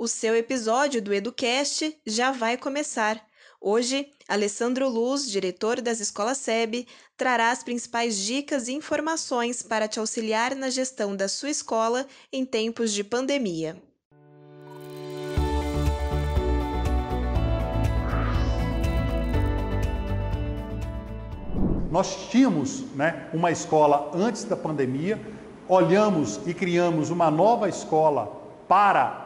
O seu episódio do EduCast já vai começar. Hoje, Alessandro Luz, diretor das escolas SEB, trará as principais dicas e informações para te auxiliar na gestão da sua escola em tempos de pandemia. Nós tínhamos né, uma escola antes da pandemia, olhamos e criamos uma nova escola para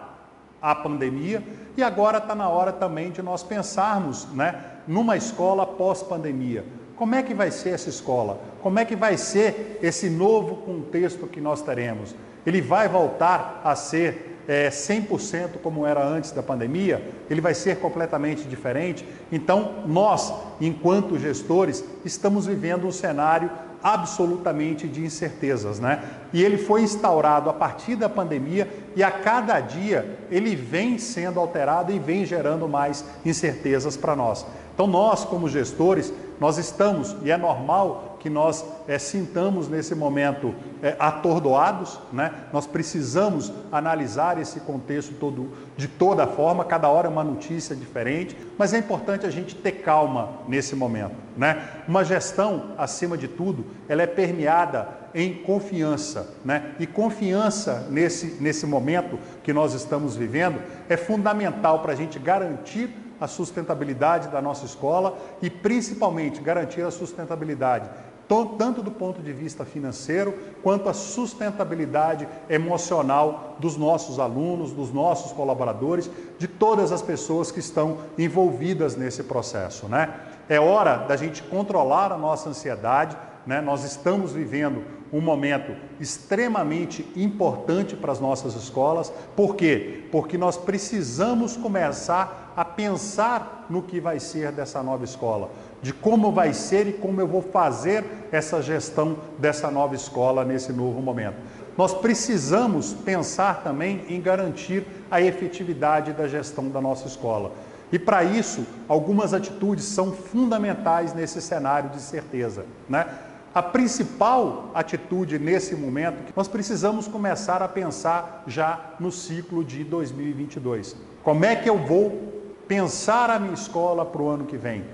a pandemia e agora está na hora também de nós pensarmos né, numa escola pós-pandemia. Como é que vai ser essa escola? Como é que vai ser esse novo contexto que nós teremos? Ele vai voltar a ser é, 100% como era antes da pandemia, ele vai ser completamente diferente. Então, nós, enquanto gestores, estamos vivendo um cenário absolutamente de incertezas, né? E ele foi instaurado a partir da pandemia e a cada dia ele vem sendo alterado e vem gerando mais incertezas para nós. Então, nós, como gestores, nós estamos, e é normal que nós é, sintamos nesse momento é, atordoados, né? nós precisamos analisar esse contexto todo de toda forma, cada hora é uma notícia diferente, mas é importante a gente ter calma nesse momento. Né? Uma gestão, acima de tudo, ela é permeada em confiança. Né? E confiança nesse, nesse momento que nós estamos vivendo é fundamental para a gente garantir a sustentabilidade da nossa escola e principalmente garantir a sustentabilidade tanto do ponto de vista financeiro quanto a sustentabilidade emocional dos nossos alunos, dos nossos colaboradores, de todas as pessoas que estão envolvidas nesse processo, né? É hora da gente controlar a nossa ansiedade, né? Nós estamos vivendo um momento extremamente importante para as nossas escolas. Por quê? Porque nós precisamos começar a pensar no que vai ser dessa nova escola, de como vai ser e como eu vou fazer essa gestão dessa nova escola nesse novo momento. Nós precisamos pensar também em garantir a efetividade da gestão da nossa escola. E para isso, algumas atitudes são fundamentais nesse cenário de certeza, né? A principal atitude nesse momento, nós precisamos começar a pensar já no ciclo de 2022. Como é que eu vou pensar a minha escola para o ano que vem?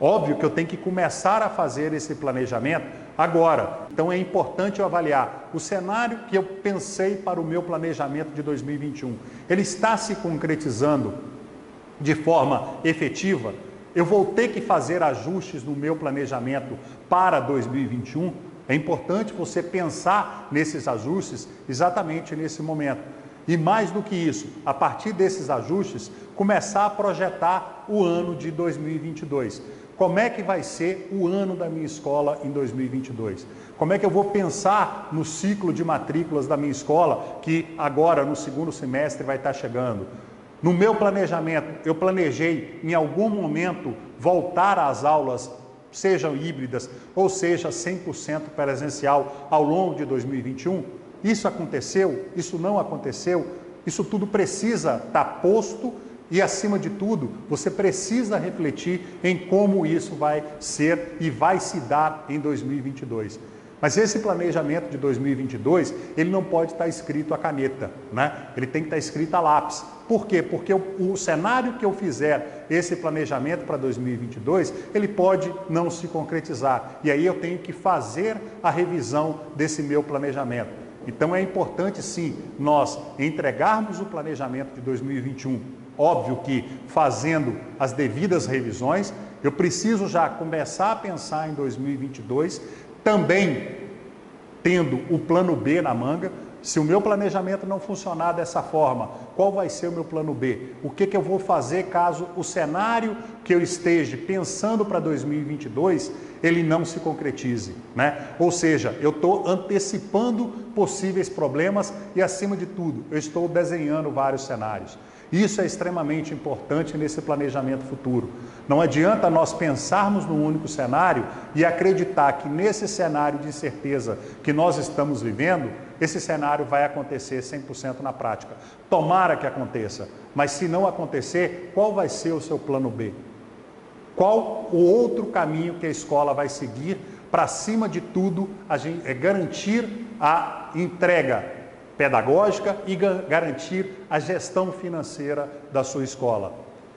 Óbvio que eu tenho que começar a fazer esse planejamento agora. Então é importante eu avaliar o cenário que eu pensei para o meu planejamento de 2021. Ele está se concretizando de forma efetiva? Eu vou ter que fazer ajustes no meu planejamento para 2021. É importante você pensar nesses ajustes exatamente nesse momento. E mais do que isso, a partir desses ajustes, começar a projetar o ano de 2022. Como é que vai ser o ano da minha escola em 2022? Como é que eu vou pensar no ciclo de matrículas da minha escola, que agora no segundo semestre vai estar chegando? No meu planejamento, eu planejei em algum momento voltar às aulas, sejam híbridas ou seja 100% presencial ao longo de 2021. Isso aconteceu? Isso não aconteceu? Isso tudo precisa estar posto e, acima de tudo, você precisa refletir em como isso vai ser e vai se dar em 2022. Mas esse planejamento de 2022, ele não pode estar escrito a caneta, né? Ele tem que estar escrito a lápis. Por quê? Porque o, o cenário que eu fizer esse planejamento para 2022, ele pode não se concretizar. E aí eu tenho que fazer a revisão desse meu planejamento. Então é importante sim nós entregarmos o planejamento de 2021. Óbvio que fazendo as devidas revisões, eu preciso já começar a pensar em 2022 também tendo o plano B na manga. Se o meu planejamento não funcionar dessa forma, qual vai ser o meu plano B? O que, que eu vou fazer caso o cenário que eu esteja pensando para 2022 ele não se concretize, né? Ou seja, eu estou antecipando possíveis problemas e, acima de tudo, eu estou desenhando vários cenários. Isso é extremamente importante nesse planejamento futuro. Não adianta nós pensarmos num único cenário e acreditar que nesse cenário de incerteza que nós estamos vivendo, esse cenário vai acontecer 100% na prática. Tomara que aconteça, mas se não acontecer, qual vai ser o seu plano B? Qual o outro caminho que a escola vai seguir para, acima de tudo, a gente, é garantir a entrega pedagógica e garantir a gestão financeira da sua escola.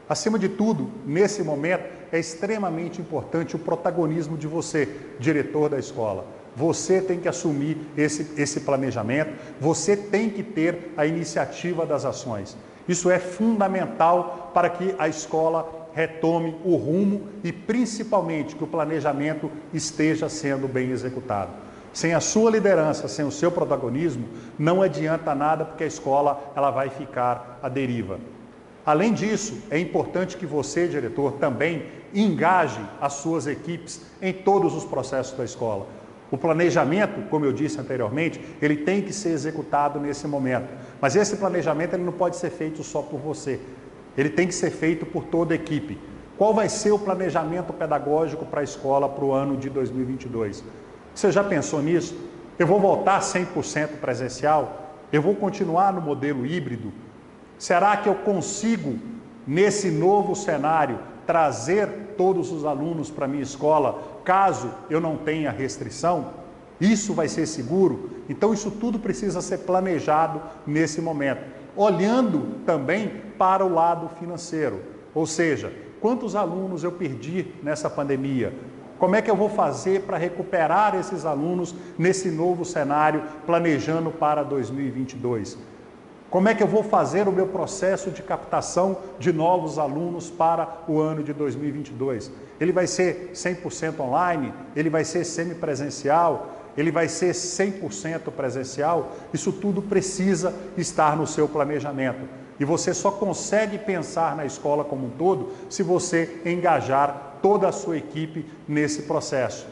Acima de tudo, nesse momento, é extremamente importante o protagonismo de você, diretor da escola. Você tem que assumir esse, esse planejamento, você tem que ter a iniciativa das ações. Isso é fundamental para que a escola retome o rumo e principalmente que o planejamento esteja sendo bem executado. Sem a sua liderança, sem o seu protagonismo, não adianta nada porque a escola ela vai ficar à deriva. Além disso, é importante que você, diretor, também engaje as suas equipes em todos os processos da escola. O planejamento, como eu disse anteriormente, ele tem que ser executado nesse momento. Mas esse planejamento ele não pode ser feito só por você. Ele tem que ser feito por toda a equipe. Qual vai ser o planejamento pedagógico para a escola para o ano de 2022? Você já pensou nisso? Eu vou voltar 100% presencial? Eu vou continuar no modelo híbrido? Será que eu consigo, nesse novo cenário, trazer todos os alunos para a minha escola, caso eu não tenha restrição? Isso vai ser seguro? Então, isso tudo precisa ser planejado nesse momento, olhando também para o lado financeiro. Ou seja, quantos alunos eu perdi nessa pandemia? Como é que eu vou fazer para recuperar esses alunos nesse novo cenário, planejando para 2022? Como é que eu vou fazer o meu processo de captação de novos alunos para o ano de 2022? Ele vai ser 100% online? Ele vai ser semipresencial? Ele vai ser 100% presencial? Isso tudo precisa estar no seu planejamento. E você só consegue pensar na escola como um todo se você engajar toda a sua equipe nesse processo.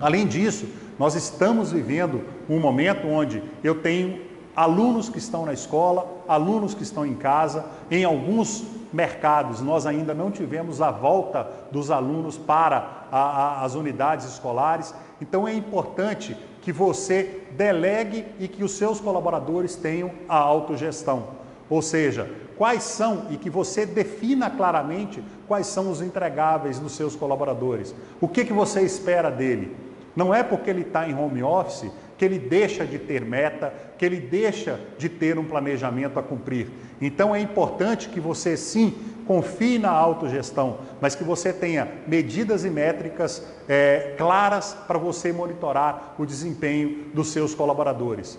Além disso, nós estamos vivendo um momento onde eu tenho alunos que estão na escola, alunos que estão em casa. Em alguns mercados, nós ainda não tivemos a volta dos alunos para a, a, as unidades escolares. Então, é importante que você delegue e que os seus colaboradores tenham a autogestão. Ou seja, quais são e que você defina claramente quais são os entregáveis dos seus colaboradores. O que, que você espera dele? Não é porque ele está em home office que ele deixa de ter meta, que ele deixa de ter um planejamento a cumprir. Então é importante que você sim confie na autogestão, mas que você tenha medidas e métricas é, claras para você monitorar o desempenho dos seus colaboradores.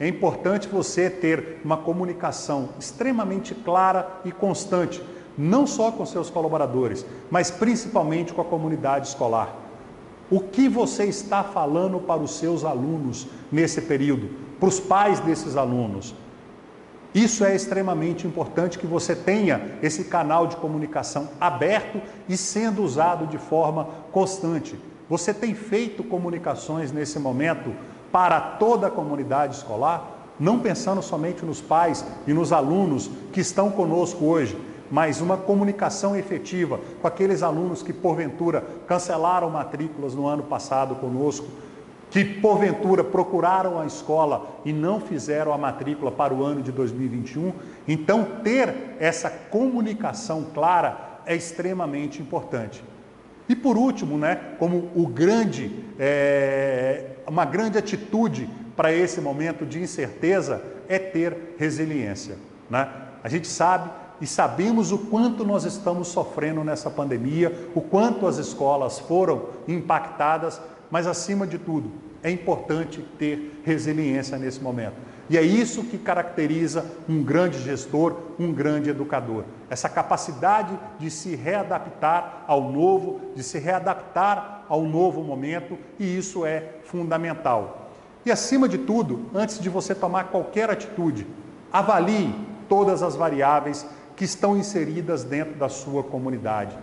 É importante você ter uma comunicação extremamente clara e constante, não só com seus colaboradores, mas principalmente com a comunidade escolar. O que você está falando para os seus alunos nesse período, para os pais desses alunos? Isso é extremamente importante que você tenha esse canal de comunicação aberto e sendo usado de forma constante. Você tem feito comunicações nesse momento para toda a comunidade escolar, não pensando somente nos pais e nos alunos que estão conosco hoje, mas uma comunicação efetiva com aqueles alunos que, porventura, cancelaram matrículas no ano passado conosco, que, porventura, procuraram a escola e não fizeram a matrícula para o ano de 2021. Então, ter essa comunicação clara é extremamente importante. E por último, né, como o grande, é, uma grande atitude para esse momento de incerteza é ter resiliência. Né? A gente sabe e sabemos o quanto nós estamos sofrendo nessa pandemia, o quanto as escolas foram impactadas, mas acima de tudo, é importante ter resiliência nesse momento. E é isso que caracteriza um grande gestor, um grande educador. Essa capacidade de se readaptar ao novo, de se readaptar ao novo momento, e isso é fundamental. E acima de tudo, antes de você tomar qualquer atitude, avalie todas as variáveis que estão inseridas dentro da sua comunidade.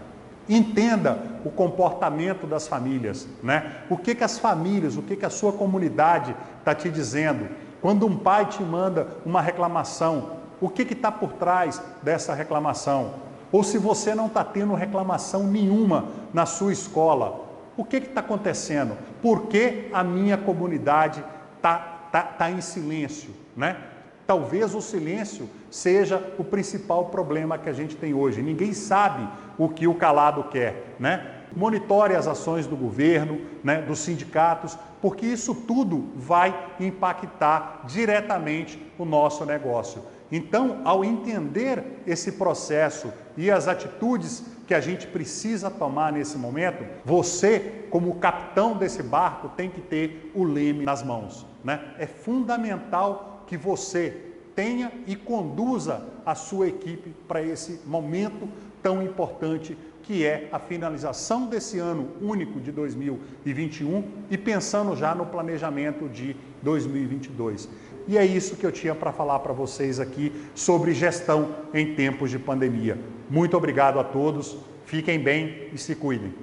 Entenda o comportamento das famílias, né? O que, que as famílias, o que, que a sua comunidade está te dizendo. Quando um pai te manda uma reclamação, o que está por trás dessa reclamação? Ou se você não está tendo reclamação nenhuma na sua escola, o que está acontecendo? Por que a minha comunidade está tá, tá em silêncio? Né? Talvez o silêncio seja o principal problema que a gente tem hoje. Ninguém sabe o que o calado quer, né? Monitore as ações do governo, né, dos sindicatos, porque isso tudo vai impactar diretamente o nosso negócio. Então, ao entender esse processo e as atitudes que a gente precisa tomar nesse momento, você, como capitão desse barco, tem que ter o leme nas mãos. Né? É fundamental que você tenha e conduza a sua equipe para esse momento tão importante que é a finalização desse ano único de 2021 e pensando já no planejamento de 2022. E é isso que eu tinha para falar para vocês aqui sobre gestão em tempos de pandemia. Muito obrigado a todos, fiquem bem e se cuidem.